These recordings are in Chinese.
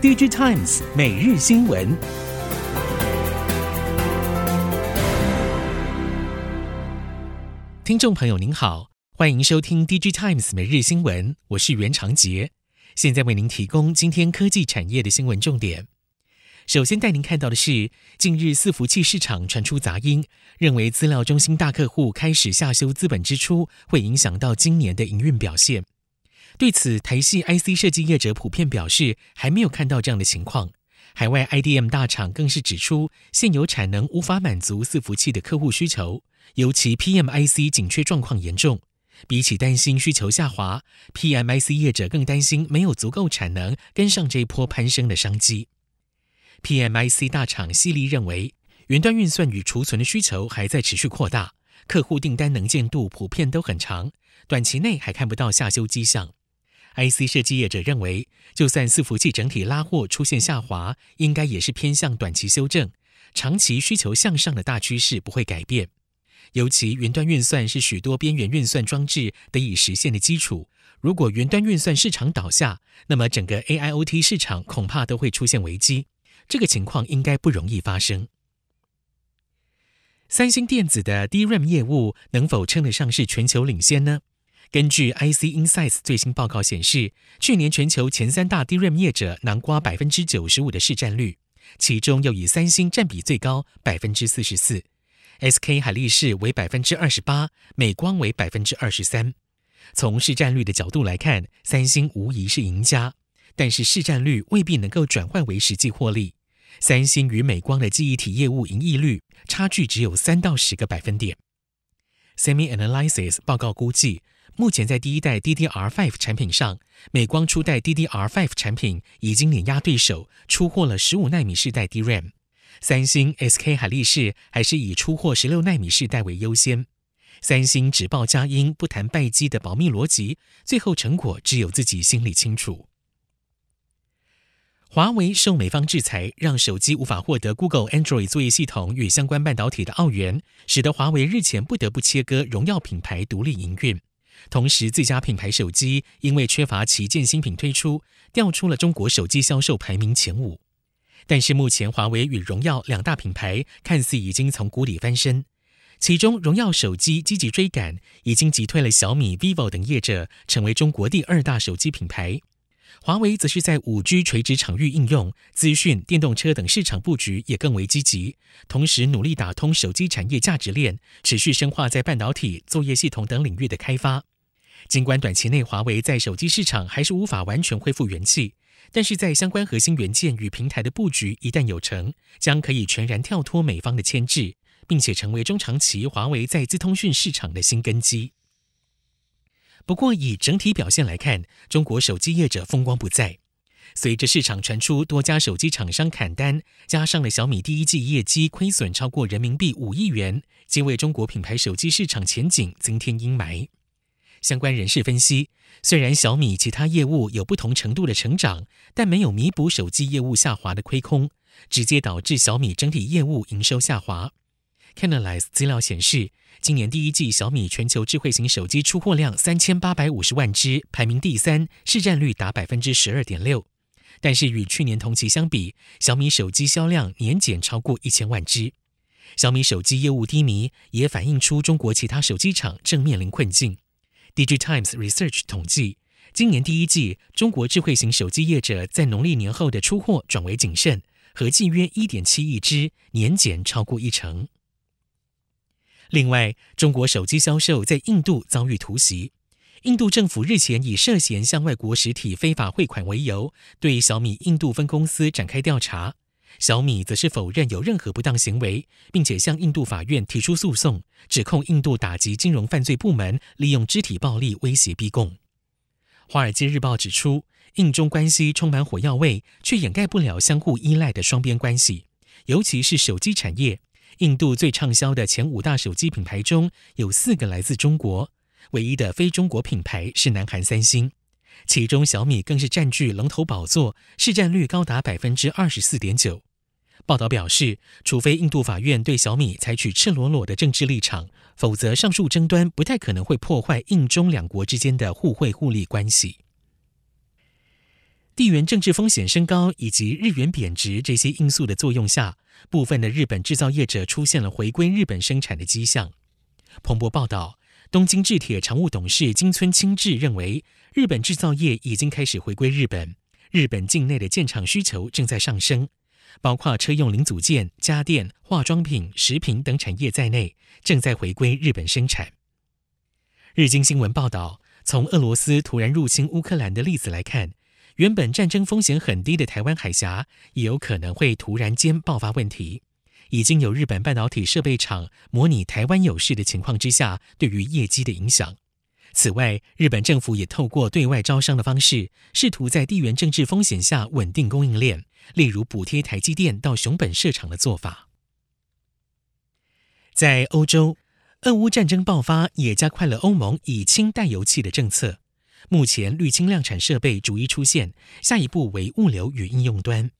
DG Times 每日新闻，听众朋友您好，欢迎收听 DG Times 每日新闻，我是袁长杰，现在为您提供今天科技产业的新闻重点。首先带您看到的是，近日伺服器市场传出杂音，认为资料中心大客户开始下修资本支出，会影响到今年的营运表现。对此，台系 IC 设计业者普遍表示，还没有看到这样的情况。海外 IDM 大厂更是指出，现有产能无法满足伺服器的客户需求，尤其 PMIC 紧缺状况严重。比起担心需求下滑，PMIC 业者更担心没有足够产能跟上这一波攀升的商机。PMIC 大厂犀利认为，云端运算与储存的需求还在持续扩大，客户订单能见度普遍都很长，短期内还看不到下修迹象。IC 设计业者认为，就算伺服器整体拉货出现下滑，应该也是偏向短期修正，长期需求向上的大趋势不会改变。尤其云端运算是许多边缘运算装置得以实现的基础，如果云端运算市场倒下，那么整个 AIoT 市场恐怕都会出现危机。这个情况应该不容易发生。三星电子的 DRAM 业务能否称得上是全球领先呢？根据 IC Insights 最新报告显示，去年全球前三大 DRAM 业者囊括百分之九十五的市占率，其中又以三星占比最高，百分之四十四，SK 海力士为百分之二十八，美光为百分之二十三。从市占率的角度来看，三星无疑是赢家，但是市占率未必能够转换为实际获利。三星与美光的记忆体业务盈利率差距只有三到十个百分点。SemiAnalysis 报告估计。目前在第一代 DDR5 产品上，美光初代 DDR5 产品已经碾压对手，出货了十五纳米世代 DRAM。三星、SK 海力士还是以出货十六纳米世代为优先。三星只报佳音，不谈败绩的保密逻辑，最后成果只有自己心里清楚。华为受美方制裁，让手机无法获得 Google Android 作业系统与相关半导体的奥元，使得华为日前不得不切割荣耀品牌独立营运。同时，自家品牌手机因为缺乏旗舰新品推出，掉出了中国手机销售排名前五。但是目前，华为与荣耀两大品牌看似已经从谷底翻身，其中荣耀手机积极追赶，已经击退了小米、vivo 等业者，成为中国第二大手机品牌。华为则是在五 G 垂直场域应用、资讯、电动车等市场布局也更为积极，同时努力打通手机产业价值链，持续深化在半导体、作业系统等领域的开发。尽管短期内华为在手机市场还是无法完全恢复元气，但是在相关核心元件与平台的布局一旦有成，将可以全然跳脱美方的牵制，并且成为中长期华为在资通讯市场的新根基。不过，以整体表现来看，中国手机业者风光不再。随着市场传出多家手机厂商砍单，加上了小米第一季业绩亏损超过人民币五亿元，皆为中国品牌手机市场前景增添阴霾。相关人士分析，虽然小米其他业务有不同程度的成长，但没有弥补手机业务下滑的亏空，直接导致小米整体业务营收下滑。Canalys 资料显示，今年第一季小米全球智慧型手机出货量三千八百五十万只，排名第三，市占率达百分之十二点六。但是与去年同期相比，小米手机销量年减超过一千万只。小米手机业务低迷，也反映出中国其他手机厂正面临困境。DigiTimes Research 统计，今年第一季中国智慧型手机业者在农历年后的出货转为谨慎，合计约一点七亿只，年减超过一成。另外，中国手机销售在印度遭遇突袭。印度政府日前以涉嫌向外国实体非法汇款为由，对小米印度分公司展开调查。小米则是否认有任何不当行为，并且向印度法院提出诉讼，指控印度打击金融犯罪部门利用肢体暴力威胁逼供。《华尔街日报》指出，印中关系充满火药味，却掩盖不了相互依赖的双边关系，尤其是手机产业。印度最畅销的前五大手机品牌中有四个来自中国，唯一的非中国品牌是南韩三星，其中小米更是占据龙头宝座，市占率高达百分之二十四点九。报道表示，除非印度法院对小米采取赤裸裸的政治立场，否则上述争端不太可能会破坏印中两国之间的互惠互利关系。地缘政治风险升高以及日元贬值这些因素的作用下，部分的日本制造业者出现了回归日本生产的迹象。彭博报道，东京制铁常务董事金村清志认为，日本制造业已经开始回归日本，日本境内的建厂需求正在上升，包括车用零组件、家电、化妆品、食品等产业在内，正在回归日本生产。日经新闻报道，从俄罗斯突然入侵乌克兰的例子来看，原本战争风险很低的台湾海峡，也有可能会突然间爆发问题。已经有日本半导体设备厂模拟台湾有事的情况之下，对于业绩的影响。此外，日本政府也透过对外招商的方式，试图在地缘政治风险下稳定供应链，例如补贴台积电到熊本设厂的做法。在欧洲，俄乌战争爆发也加快了欧盟以氢代油气的政策。目前，绿氢量产设备逐一出现，下一步为物流与应用端。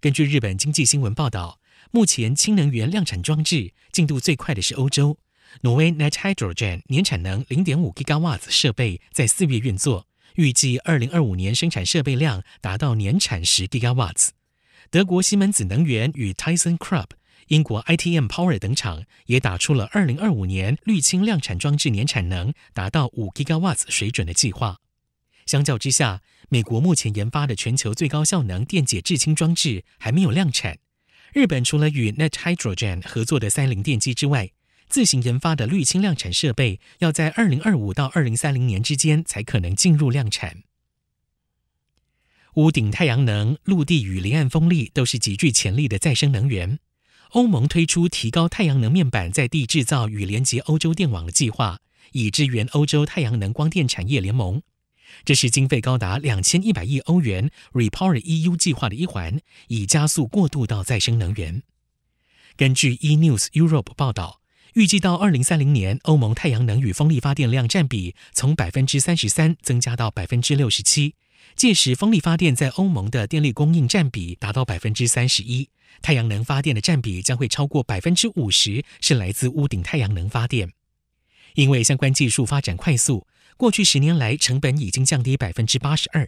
根据日本经济新闻报道，目前氢能源量产装置进度最快的是欧洲，挪威 Net Hydrogen 年产能零点五 Gigawatts 设备在四月运作，预计二零二五年生产设备量达到年产十 Gigawatts。德国西门子能源与 Tyson Krupp 英国 ITM Power 等厂也打出了二零二五年绿氢量产装置年产能达到五 Gigawatts 水准的计划。相较之下，美国目前研发的全球最高效能电解制氢装置还没有量产。日本除了与 Net Hydrogen 合作的三菱电机之外，自行研发的绿氢量产设备要在二零二五到二零三零年之间才可能进入量产。屋顶太阳能、陆地与离岸风力都是极具潜力的再生能源。欧盟推出提高太阳能面板在地制造与连接欧洲电网的计划，以支援欧洲太阳能光电产业联盟。这是经费高达两千一百亿欧元 Repower EU 计划的一环，以加速过渡到再生能源。根据 E News Europe 报道，预计到二零三零年，欧盟太阳能与风力发电量占比从百分之三十三增加到百分之六十七。届时，风力发电在欧盟的电力供应占比达到百分之三十一，太阳能发电的占比将会超过百分之五十，是来自屋顶太阳能发电。因为相关技术发展快速。过去十年来，成本已经降低百分之八十二，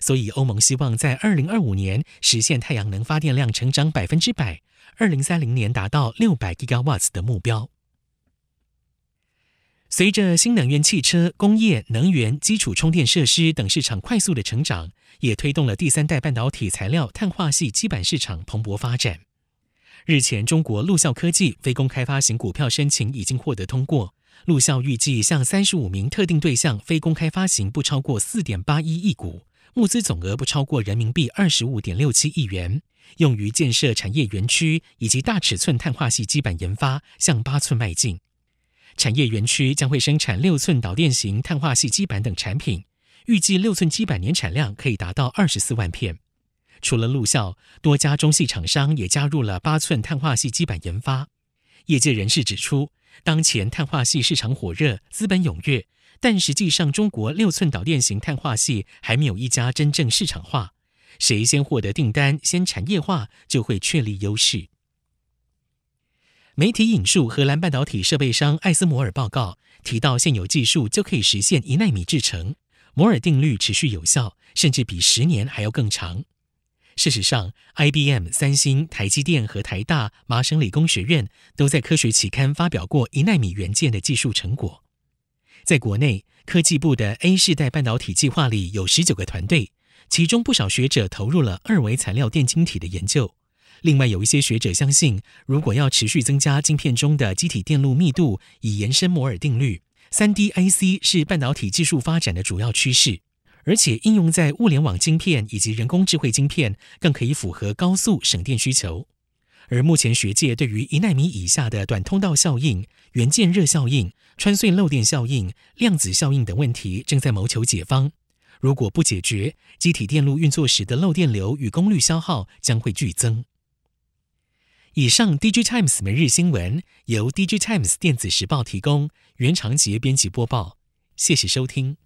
所以欧盟希望在二零二五年实现太阳能发电量成长百分之百，二零三零年达到六百 gigawatts 的目标。随着新能源汽车、工业、能源、基础充电设施等市场快速的成长，也推动了第三代半导体材料碳化系基板市场蓬勃发展。日前，中国陆校科技非公开发行股票申请已经获得通过。陆校预计向三十五名特定对象非公开发行不超过四点八一亿股，募资总额不超过人民币二十五点六七亿元，用于建设产业园区以及大尺寸碳化系基板研发，向八寸迈进。产业园区将会生产六寸导电型碳化矽基板等产品，预计六寸基板年产量可以达到二十四万片。除了陆校，多家中系厂商也加入了八寸碳化矽基板研发。业界人士指出，当前碳化矽市场火热，资本踊跃，但实际上中国六寸导电型碳化矽还没有一家真正市场化。谁先获得订单，先产业化，就会确立优势。媒体引述荷兰半导体设备商艾斯摩尔报告，提到现有技术就可以实现一纳米制程，摩尔定律持续有效，甚至比十年还要更长。事实上，IBM、三星、台积电和台大、麻省理工学院都在科学期刊发表过一纳米元件的技术成果。在国内，科技部的 A 世代半导体计划里有十九个团队，其中不少学者投入了二维材料电晶体的研究。另外，有一些学者相信，如果要持续增加晶片中的积体电路密度，以延伸摩尔定律，3D IC 是半导体技术发展的主要趋势。而且应用在物联网晶片以及人工智慧晶片，更可以符合高速省电需求。而目前学界对于一纳米以下的短通道效应、元件热效应、穿隧漏电效应、量子效应等问题，正在谋求解方。如果不解决，积体电路运作时的漏电流与功率消耗将会剧增。以上，DigiTimes 每日新闻由 DigiTimes 电子时报提供，原长杰编辑播报，谢谢收听。